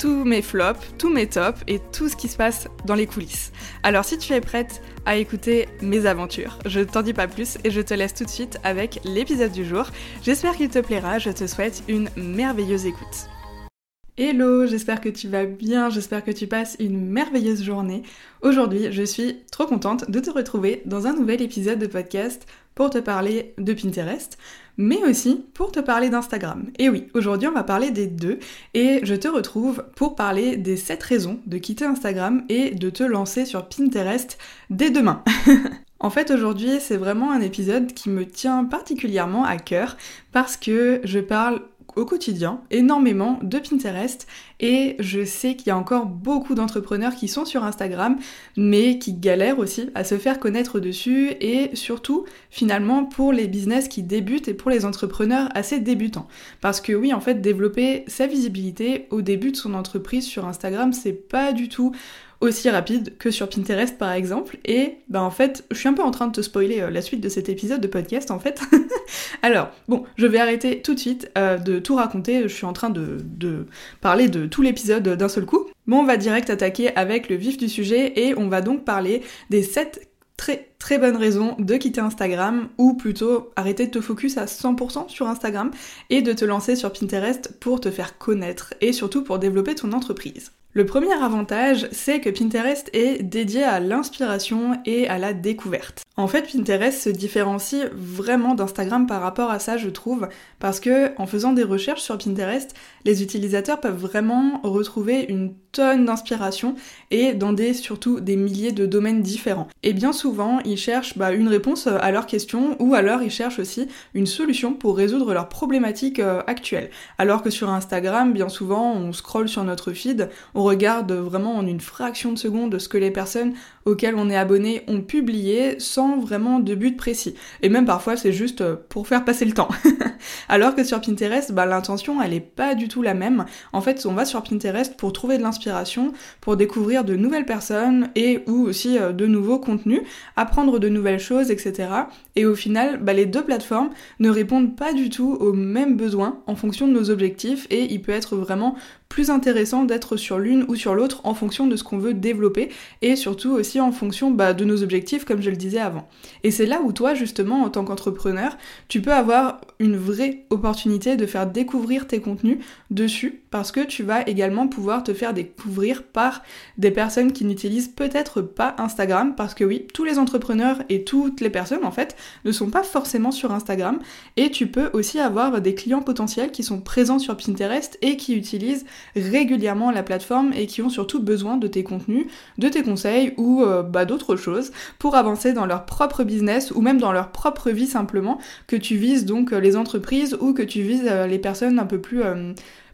tous mes flops, tous mes tops et tout ce qui se passe dans les coulisses. Alors si tu es prête à écouter mes aventures, je t'en dis pas plus et je te laisse tout de suite avec l'épisode du jour. J'espère qu'il te plaira, je te souhaite une merveilleuse écoute. Hello, j'espère que tu vas bien, j'espère que tu passes une merveilleuse journée. Aujourd'hui, je suis trop contente de te retrouver dans un nouvel épisode de podcast pour te parler de Pinterest, mais aussi pour te parler d'Instagram. Et oui, aujourd'hui on va parler des deux et je te retrouve pour parler des 7 raisons de quitter Instagram et de te lancer sur Pinterest dès demain. En fait, aujourd'hui, c'est vraiment un épisode qui me tient particulièrement à cœur parce que je parle au quotidien énormément de Pinterest et je sais qu'il y a encore beaucoup d'entrepreneurs qui sont sur Instagram mais qui galèrent aussi à se faire connaître dessus et surtout finalement pour les business qui débutent et pour les entrepreneurs assez débutants. Parce que oui en fait développer sa visibilité au début de son entreprise sur Instagram c'est pas du tout aussi rapide que sur Pinterest par exemple. Et ben en fait, je suis un peu en train de te spoiler euh, la suite de cet épisode de podcast en fait. Alors, bon, je vais arrêter tout de suite euh, de tout raconter, je suis en train de, de parler de tout l'épisode d'un seul coup. Bon, on va direct attaquer avec le vif du sujet et on va donc parler des 7 très très bonnes raisons de quitter Instagram ou plutôt arrêter de te focus à 100% sur Instagram et de te lancer sur Pinterest pour te faire connaître et surtout pour développer ton entreprise. Le premier avantage, c'est que Pinterest est dédié à l'inspiration et à la découverte. En fait, Pinterest se différencie vraiment d'Instagram par rapport à ça, je trouve, parce que en faisant des recherches sur Pinterest, les utilisateurs peuvent vraiment retrouver une tonne d'inspiration et dans des surtout des milliers de domaines différents. Et bien souvent, ils cherchent bah, une réponse à leurs questions ou alors ils cherchent aussi une solution pour résoudre leurs problématiques euh, actuelles. Alors que sur Instagram, bien souvent, on scrolle sur notre feed, regarde vraiment en une fraction de seconde ce que les personnes auxquelles on est abonné ont publié sans vraiment de but précis. Et même parfois c'est juste euh, pour faire passer le temps. Alors que sur Pinterest, bah, l'intention elle est pas du tout la même. En fait, on va sur Pinterest pour trouver de l'inspiration, pour découvrir de nouvelles personnes et ou aussi euh, de nouveaux contenus, apprendre de nouvelles choses, etc. Et au final, bah, les deux plateformes ne répondent pas du tout aux mêmes besoins en fonction de nos objectifs et il peut être vraiment plus intéressant d'être sur l'une ou sur l'autre en fonction de ce qu'on veut développer et surtout aussi en fonction bah, de nos objectifs comme je le disais avant. Et c'est là où toi justement en tant qu'entrepreneur tu peux avoir une vraie opportunité de faire découvrir tes contenus dessus parce que tu vas également pouvoir te faire découvrir par des personnes qui n'utilisent peut-être pas Instagram parce que oui tous les entrepreneurs et toutes les personnes en fait ne sont pas forcément sur Instagram. Et tu peux aussi avoir des clients potentiels qui sont présents sur Pinterest et qui utilisent régulièrement la plateforme et qui ont surtout besoin de tes contenus, de tes conseils ou euh, bah, d'autres choses pour avancer dans leur propre business ou même dans leur propre vie simplement, que tu vises donc euh, entreprises ou que tu vises euh, les personnes un peu plus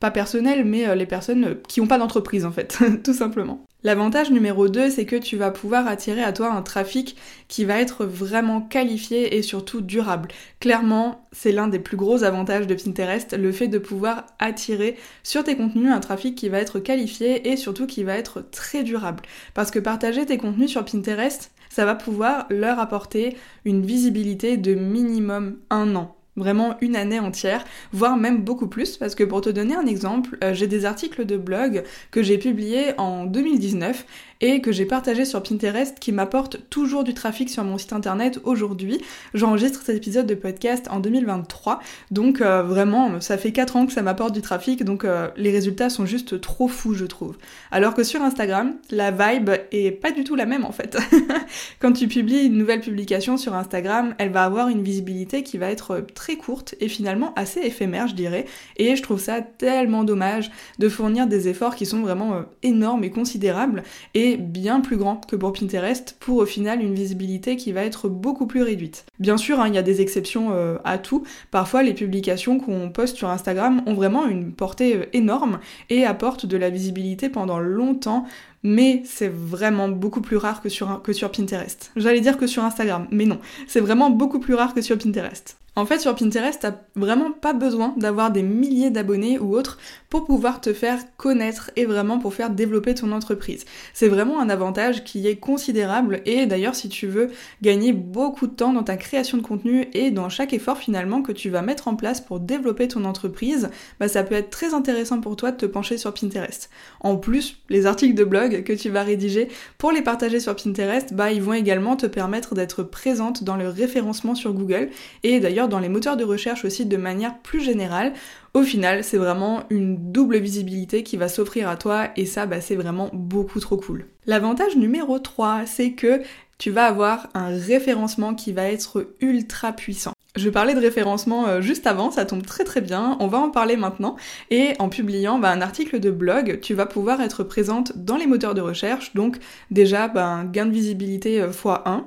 pas personnelles, mais les personnes qui n'ont pas d'entreprise en fait, tout simplement. L'avantage numéro 2, c'est que tu vas pouvoir attirer à toi un trafic qui va être vraiment qualifié et surtout durable. Clairement, c'est l'un des plus gros avantages de Pinterest, le fait de pouvoir attirer sur tes contenus un trafic qui va être qualifié et surtout qui va être très durable. Parce que partager tes contenus sur Pinterest, ça va pouvoir leur apporter une visibilité de minimum un an vraiment une année entière, voire même beaucoup plus, parce que pour te donner un exemple, euh, j'ai des articles de blog que j'ai publiés en 2019 et que j'ai partagé sur Pinterest qui m'apporte toujours du trafic sur mon site internet aujourd'hui. J'enregistre cet épisode de podcast en 2023, donc euh, vraiment ça fait 4 ans que ça m'apporte du trafic, donc euh, les résultats sont juste trop fous je trouve. Alors que sur Instagram, la vibe est pas du tout la même en fait. Quand tu publies une nouvelle publication sur Instagram, elle va avoir une visibilité qui va être très courte et finalement assez éphémère je dirais, et je trouve ça tellement dommage de fournir des efforts qui sont vraiment euh, énormes et considérables et bien plus grands que pour Pinterest pour au final une visibilité qui va être beaucoup plus réduite. Bien sûr, hein, il y a des exceptions euh, à tout. Parfois, les publications qu'on poste sur Instagram ont vraiment une portée euh, énorme et apportent de la visibilité pendant longtemps mais c'est vraiment beaucoup plus rare que sur, que sur Pinterest. J'allais dire que sur Instagram, mais non, c'est vraiment beaucoup plus rare que sur Pinterest. En fait, sur Pinterest, t'as vraiment pas besoin d'avoir des milliers d'abonnés ou autres pour pouvoir te faire connaître et vraiment pour faire développer ton entreprise. C'est vraiment un avantage qui est considérable et d'ailleurs, si tu veux gagner beaucoup de temps dans ta création de contenu et dans chaque effort finalement que tu vas mettre en place pour développer ton entreprise, bah ça peut être très intéressant pour toi de te pencher sur Pinterest. En plus, les articles de blog que tu vas rédiger pour les partager sur Pinterest, bah ils vont également te permettre d'être présente dans le référencement sur Google et d'ailleurs dans les moteurs de recherche aussi de manière plus générale. Au final, c'est vraiment une double visibilité qui va s'offrir à toi et ça, bah, c'est vraiment beaucoup trop cool. L'avantage numéro 3, c'est que tu vas avoir un référencement qui va être ultra puissant. Je parlais de référencement euh, juste avant, ça tombe très très bien, on va en parler maintenant. Et en publiant bah, un article de blog, tu vas pouvoir être présente dans les moteurs de recherche, donc déjà bah, un gain de visibilité x1. Euh,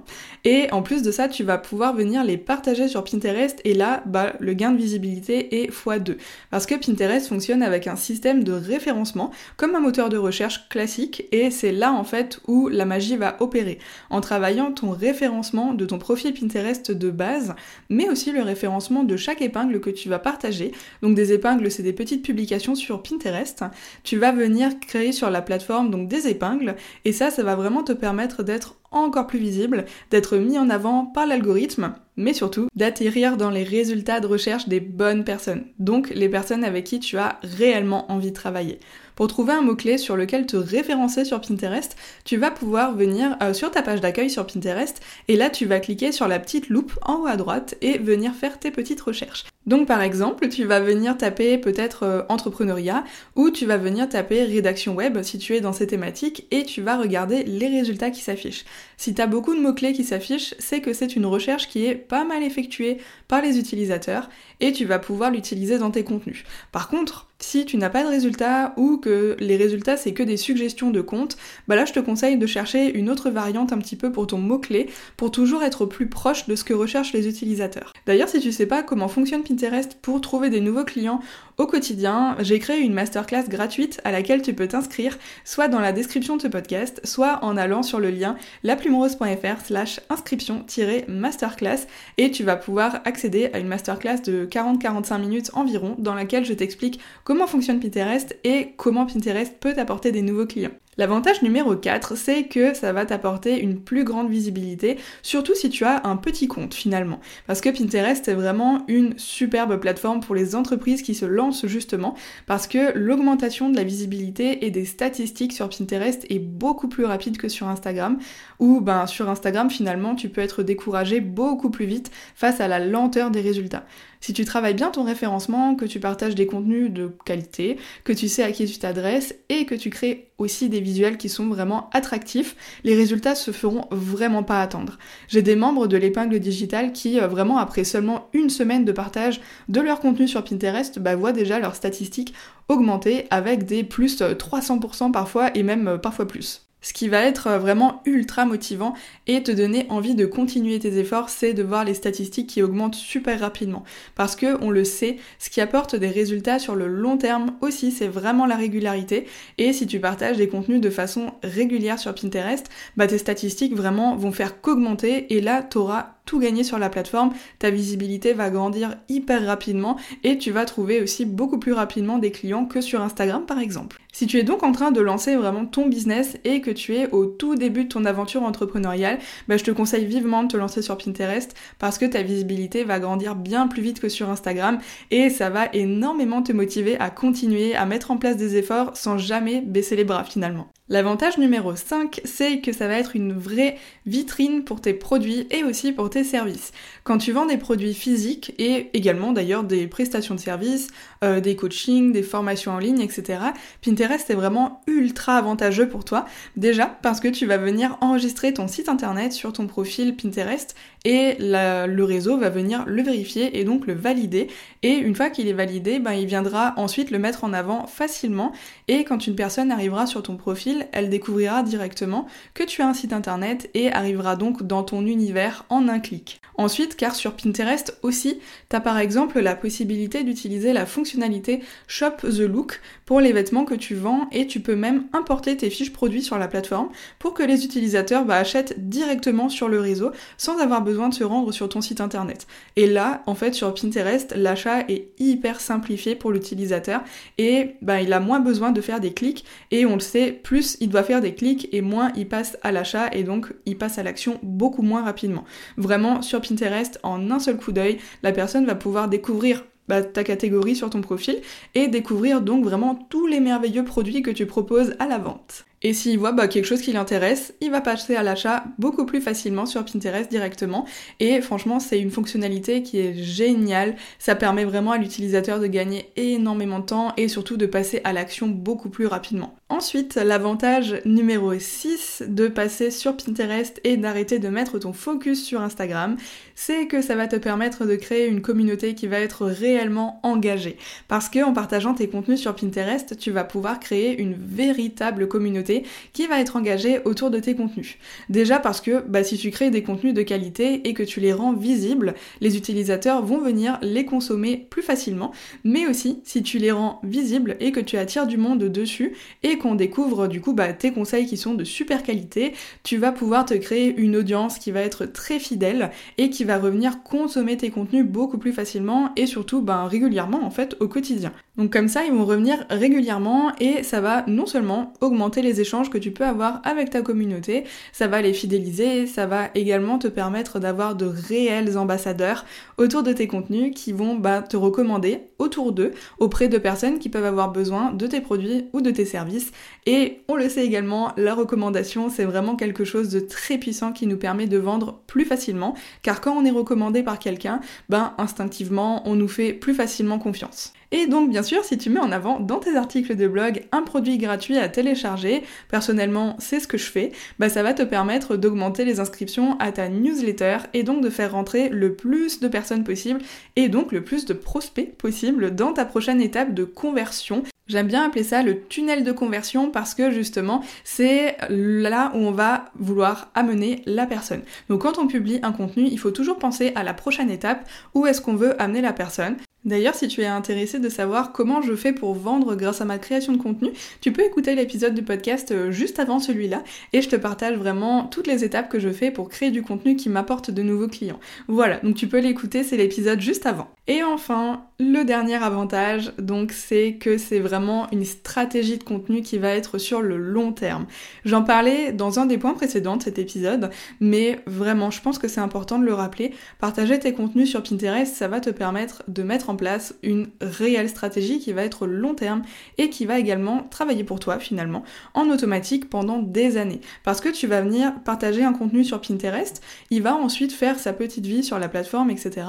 et en plus de ça, tu vas pouvoir venir les partager sur Pinterest et là, bah, le gain de visibilité est x2. Parce que Pinterest fonctionne avec un système de référencement comme un moteur de recherche classique et c'est là en fait où la magie va opérer. En travaillant ton référencement de ton profil Pinterest de base, mais aussi le référencement de chaque épingle que tu vas partager. Donc des épingles, c'est des petites publications sur Pinterest. Tu vas venir créer sur la plateforme donc des épingles et ça, ça va vraiment te permettre d'être encore plus visible, d'être mis en avant par l'algorithme, mais surtout d'atterrir dans les résultats de recherche des bonnes personnes, donc les personnes avec qui tu as réellement envie de travailler. Pour trouver un mot-clé sur lequel te référencer sur Pinterest, tu vas pouvoir venir euh, sur ta page d'accueil sur Pinterest et là tu vas cliquer sur la petite loupe en haut à droite et venir faire tes petites recherches. Donc par exemple, tu vas venir taper peut-être euh, entrepreneuriat ou tu vas venir taper rédaction web si tu es dans ces thématiques et tu vas regarder les résultats qui s'affichent. Si tu as beaucoup de mots-clés qui s'affichent, c'est que c'est une recherche qui est pas mal effectuée par les utilisateurs et tu vas pouvoir l'utiliser dans tes contenus. Par contre, si tu n'as pas de résultats ou que les résultats c'est que des suggestions de comptes, bah là je te conseille de chercher une autre variante un petit peu pour ton mot-clé pour toujours être plus proche de ce que recherchent les utilisateurs. D'ailleurs, si tu sais pas comment fonctionne Pinterest pour trouver des nouveaux clients au quotidien, j'ai créé une masterclass gratuite à laquelle tu peux t'inscrire soit dans la description de ce podcast, soit en allant sur le lien laplumerose.fr slash inscription-masterclass et tu vas pouvoir accéder à une masterclass de 40-45 minutes environ dans laquelle je t'explique comment fonctionne Pinterest et comment Pinterest peut t'apporter des nouveaux clients. L'avantage numéro 4, c'est que ça va t'apporter une plus grande visibilité, surtout si tu as un petit compte finalement. Parce que Pinterest est vraiment une superbe plateforme pour les entreprises qui se lancent justement, parce que l'augmentation de la visibilité et des statistiques sur Pinterest est beaucoup plus rapide que sur Instagram, où ben, sur Instagram finalement tu peux être découragé beaucoup plus vite face à la lenteur des résultats. Si tu travailles bien ton référencement, que tu partages des contenus de qualité, que tu sais à qui tu t'adresses et que tu crées aussi des visuels qui sont vraiment attractifs, les résultats se feront vraiment pas attendre. J'ai des membres de l'épingle digitale qui, euh, vraiment après seulement une semaine de partage de leur contenu sur Pinterest, bah, voient déjà leurs statistiques augmenter avec des plus 300% parfois et même euh, parfois plus. Ce qui va être euh, vraiment ultra motivant et te donner envie de continuer tes efforts, c'est de voir les statistiques qui augmentent super rapidement. Parce que, on le sait, ce qui apporte des résultats sur le long terme aussi, c'est vraiment la régularité. Et si tu partages des contenus de façon régulière sur Pinterest, bah tes statistiques vraiment vont faire qu'augmenter et là, t'auras tout gagner sur la plateforme, ta visibilité va grandir hyper rapidement et tu vas trouver aussi beaucoup plus rapidement des clients que sur Instagram par exemple. Si tu es donc en train de lancer vraiment ton business et que tu es au tout début de ton aventure entrepreneuriale, bah, je te conseille vivement de te lancer sur Pinterest parce que ta visibilité va grandir bien plus vite que sur Instagram et ça va énormément te motiver à continuer à mettre en place des efforts sans jamais baisser les bras finalement. L'avantage numéro 5, c'est que ça va être une vraie vitrine pour tes produits et aussi pour tes services. Quand tu vends des produits physiques et également d'ailleurs des prestations de services, euh, des coachings, des formations en ligne, etc., Pinterest est vraiment ultra avantageux pour toi. Déjà parce que tu vas venir enregistrer ton site internet sur ton profil Pinterest et le réseau va venir le vérifier et donc le valider. Et une fois qu'il est validé, ben, il viendra ensuite le mettre en avant facilement. Et quand une personne arrivera sur ton profil, elle découvrira directement que tu as un site internet et arrivera donc dans ton univers en un clic. Ensuite, car sur Pinterest aussi, tu as par exemple la possibilité d'utiliser la fonctionnalité Shop the Look pour les vêtements que tu vends et tu peux même importer tes fiches produits sur la plateforme pour que les utilisateurs bah, achètent directement sur le réseau sans avoir besoin de se rendre sur ton site internet. Et là, en fait, sur Pinterest, l'achat est hyper simplifié pour l'utilisateur et bah, il a moins besoin de faire des clics et on le sait, plus il doit faire des clics et moins il passe à l'achat et donc il passe à l'action beaucoup moins rapidement. Vraiment, sur Pinterest, en un seul coup d'œil, la personne va pouvoir découvrir bah, ta catégorie sur ton profil et découvrir donc vraiment tous les merveilleux produits que tu proposes à la vente. Et s'il voit bah, quelque chose qui l'intéresse, il va passer à l'achat beaucoup plus facilement sur Pinterest directement. Et franchement, c'est une fonctionnalité qui est géniale. Ça permet vraiment à l'utilisateur de gagner énormément de temps et surtout de passer à l'action beaucoup plus rapidement. Ensuite, l'avantage numéro 6 de passer sur Pinterest et d'arrêter de mettre ton focus sur Instagram, c'est que ça va te permettre de créer une communauté qui va être réellement engagée. Parce que en partageant tes contenus sur Pinterest, tu vas pouvoir créer une véritable communauté qui va être engagé autour de tes contenus. Déjà parce que bah, si tu crées des contenus de qualité et que tu les rends visibles, les utilisateurs vont venir les consommer plus facilement, mais aussi si tu les rends visibles et que tu attires du monde dessus et qu'on découvre du coup bah, tes conseils qui sont de super qualité, tu vas pouvoir te créer une audience qui va être très fidèle et qui va revenir consommer tes contenus beaucoup plus facilement et surtout bah, régulièrement en fait au quotidien. Donc comme ça, ils vont revenir régulièrement et ça va non seulement augmenter les échanges que tu peux avoir avec ta communauté, ça va les fidéliser, ça va également te permettre d'avoir de réels ambassadeurs autour de tes contenus qui vont bah, te recommander autour d'eux auprès de personnes qui peuvent avoir besoin de tes produits ou de tes services. Et on le sait également, la recommandation, c'est vraiment quelque chose de très puissant qui nous permet de vendre plus facilement, car quand on est recommandé par quelqu'un, ben instinctivement, on nous fait plus facilement confiance. Et donc bien sûr, si tu mets en avant dans tes articles de blog un produit gratuit à télécharger, personnellement c'est ce que je fais, bah ça va te permettre d'augmenter les inscriptions à ta newsletter et donc de faire rentrer le plus de personnes possible et donc le plus de prospects possible dans ta prochaine étape de conversion J'aime bien appeler ça le tunnel de conversion parce que justement c'est là où on va vouloir amener la personne. Donc quand on publie un contenu, il faut toujours penser à la prochaine étape, où est-ce qu'on veut amener la personne. D'ailleurs, si tu es intéressé de savoir comment je fais pour vendre grâce à ma création de contenu, tu peux écouter l'épisode du podcast euh, juste avant celui-là et je te partage vraiment toutes les étapes que je fais pour créer du contenu qui m'apporte de nouveaux clients. Voilà, donc tu peux l'écouter, c'est l'épisode juste avant. Et enfin, le dernier avantage, donc c'est que c'est vraiment une stratégie de contenu qui va être sur le long terme. J'en parlais dans un des points précédents de cet épisode, mais vraiment, je pense que c'est important de le rappeler. Partager tes contenus sur Pinterest, ça va te permettre de mettre en place une réelle stratégie qui va être long terme et qui va également travailler pour toi finalement en automatique pendant des années. Parce que tu vas venir partager un contenu sur Pinterest, il va ensuite faire sa petite vie sur la plateforme, etc.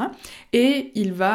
Et il va,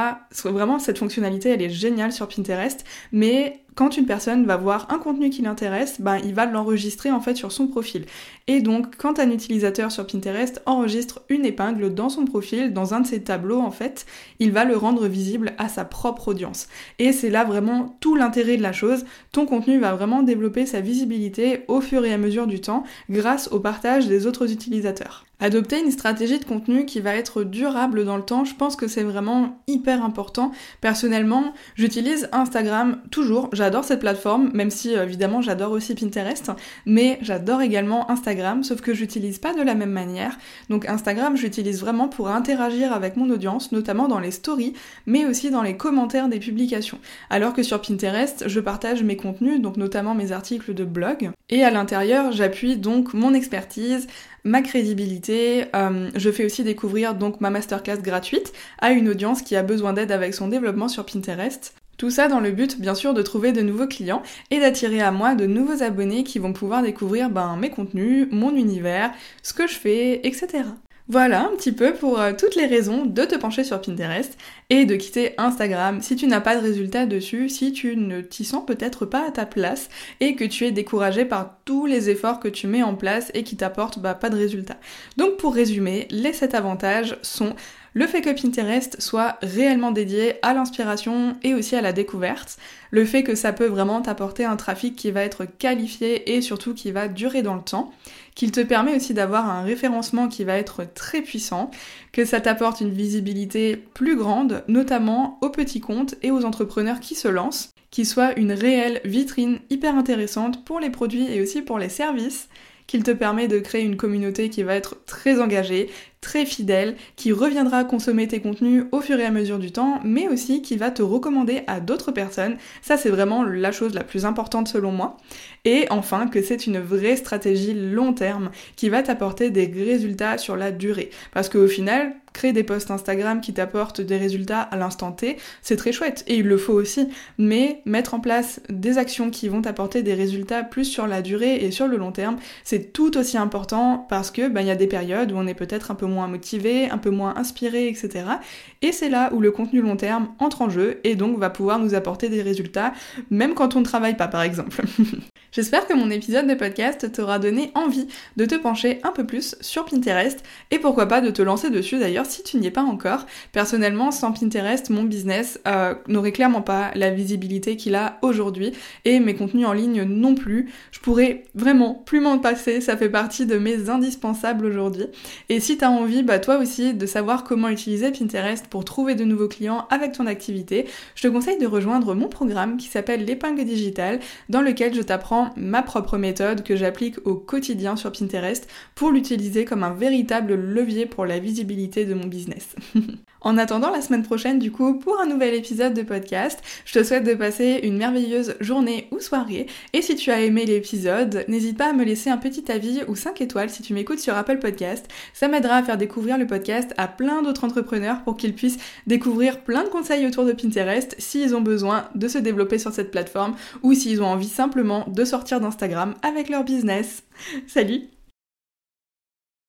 vraiment cette fonctionnalité elle est géniale sur Pinterest, mais quand une personne va voir un contenu qui l'intéresse, ben, il va l'enregistrer en fait sur son profil. Et donc, quand un utilisateur sur Pinterest enregistre une épingle dans son profil, dans un de ses tableaux en fait, il va le rendre visible à sa propre audience. Et c'est là vraiment tout l'intérêt de la chose. Ton contenu va vraiment développer sa visibilité au fur et à mesure du temps grâce au partage des autres utilisateurs. Adopter une stratégie de contenu qui va être durable dans le temps, je pense que c'est vraiment hyper important. Personnellement, j'utilise Instagram toujours, j'adore cette plateforme, même si évidemment j'adore aussi Pinterest, mais j'adore également Instagram, sauf que j'utilise pas de la même manière. Donc Instagram, j'utilise vraiment pour interagir avec mon audience, notamment dans les stories, mais aussi dans les commentaires des publications. Alors que sur Pinterest, je partage mes contenus, donc notamment mes articles de blog, et à l'intérieur, j'appuie donc mon expertise, ma crédibilité. Euh, je fais aussi découvrir donc ma masterclass gratuite à une audience qui a besoin d'aide avec son développement sur Pinterest. Tout ça dans le but bien sûr de trouver de nouveaux clients et d'attirer à moi de nouveaux abonnés qui vont pouvoir découvrir ben, mes contenus, mon univers, ce que je fais, etc. Voilà un petit peu pour euh, toutes les raisons de te pencher sur Pinterest et de quitter Instagram si tu n'as pas de résultats dessus, si tu ne t'y sens peut-être pas à ta place et que tu es découragé par tous les efforts que tu mets en place et qui t'apportent bah, pas de résultats. Donc pour résumer, les 7 avantages sont le fait que Pinterest soit réellement dédié à l'inspiration et aussi à la découverte, le fait que ça peut vraiment t'apporter un trafic qui va être qualifié et surtout qui va durer dans le temps, qu'il te permet aussi d'avoir un référencement qui va être très puissant, que ça t'apporte une visibilité plus grande, notamment aux petits comptes et aux entrepreneurs qui se lancent, qui soit une réelle vitrine hyper intéressante pour les produits et aussi pour les services, qu'il te permet de créer une communauté qui va être très engagée, très fidèle, qui reviendra consommer tes contenus au fur et à mesure du temps, mais aussi qui va te recommander à d'autres personnes. Ça, c'est vraiment la chose la plus importante selon moi. Et enfin, que c'est une vraie stratégie long terme qui va t'apporter des résultats sur la durée. Parce qu'au final, des posts Instagram qui t'apportent des résultats à l'instant T, c'est très chouette et il le faut aussi. Mais mettre en place des actions qui vont t'apporter des résultats plus sur la durée et sur le long terme, c'est tout aussi important parce que ben, il y a des périodes où on est peut-être un peu moins motivé, un peu moins inspiré, etc. Et c'est là où le contenu long terme entre en jeu et donc va pouvoir nous apporter des résultats, même quand on ne travaille pas par exemple. J'espère que mon épisode de podcast t'aura donné envie de te pencher un peu plus sur Pinterest et pourquoi pas de te lancer dessus d'ailleurs si tu n'y es pas encore. Personnellement, sans Pinterest, mon business euh, n'aurait clairement pas la visibilité qu'il a aujourd'hui et mes contenus en ligne non plus. Je pourrais vraiment plus m'en passer, ça fait partie de mes indispensables aujourd'hui. Et si t'as envie, bah toi aussi, de savoir comment utiliser Pinterest pour trouver de nouveaux clients avec ton activité, je te conseille de rejoindre mon programme qui s'appelle l'épingle digitale dans lequel je t'apprends ma propre méthode que j'applique au quotidien sur Pinterest pour l'utiliser comme un véritable levier pour la visibilité de mon business. En attendant la semaine prochaine, du coup, pour un nouvel épisode de podcast, je te souhaite de passer une merveilleuse journée ou soirée. Et si tu as aimé l'épisode, n'hésite pas à me laisser un petit avis ou 5 étoiles si tu m'écoutes sur Apple Podcast. Ça m'aidera à faire découvrir le podcast à plein d'autres entrepreneurs pour qu'ils puissent découvrir plein de conseils autour de Pinterest s'ils ont besoin de se développer sur cette plateforme ou s'ils ont envie simplement de sortir d'Instagram avec leur business. Salut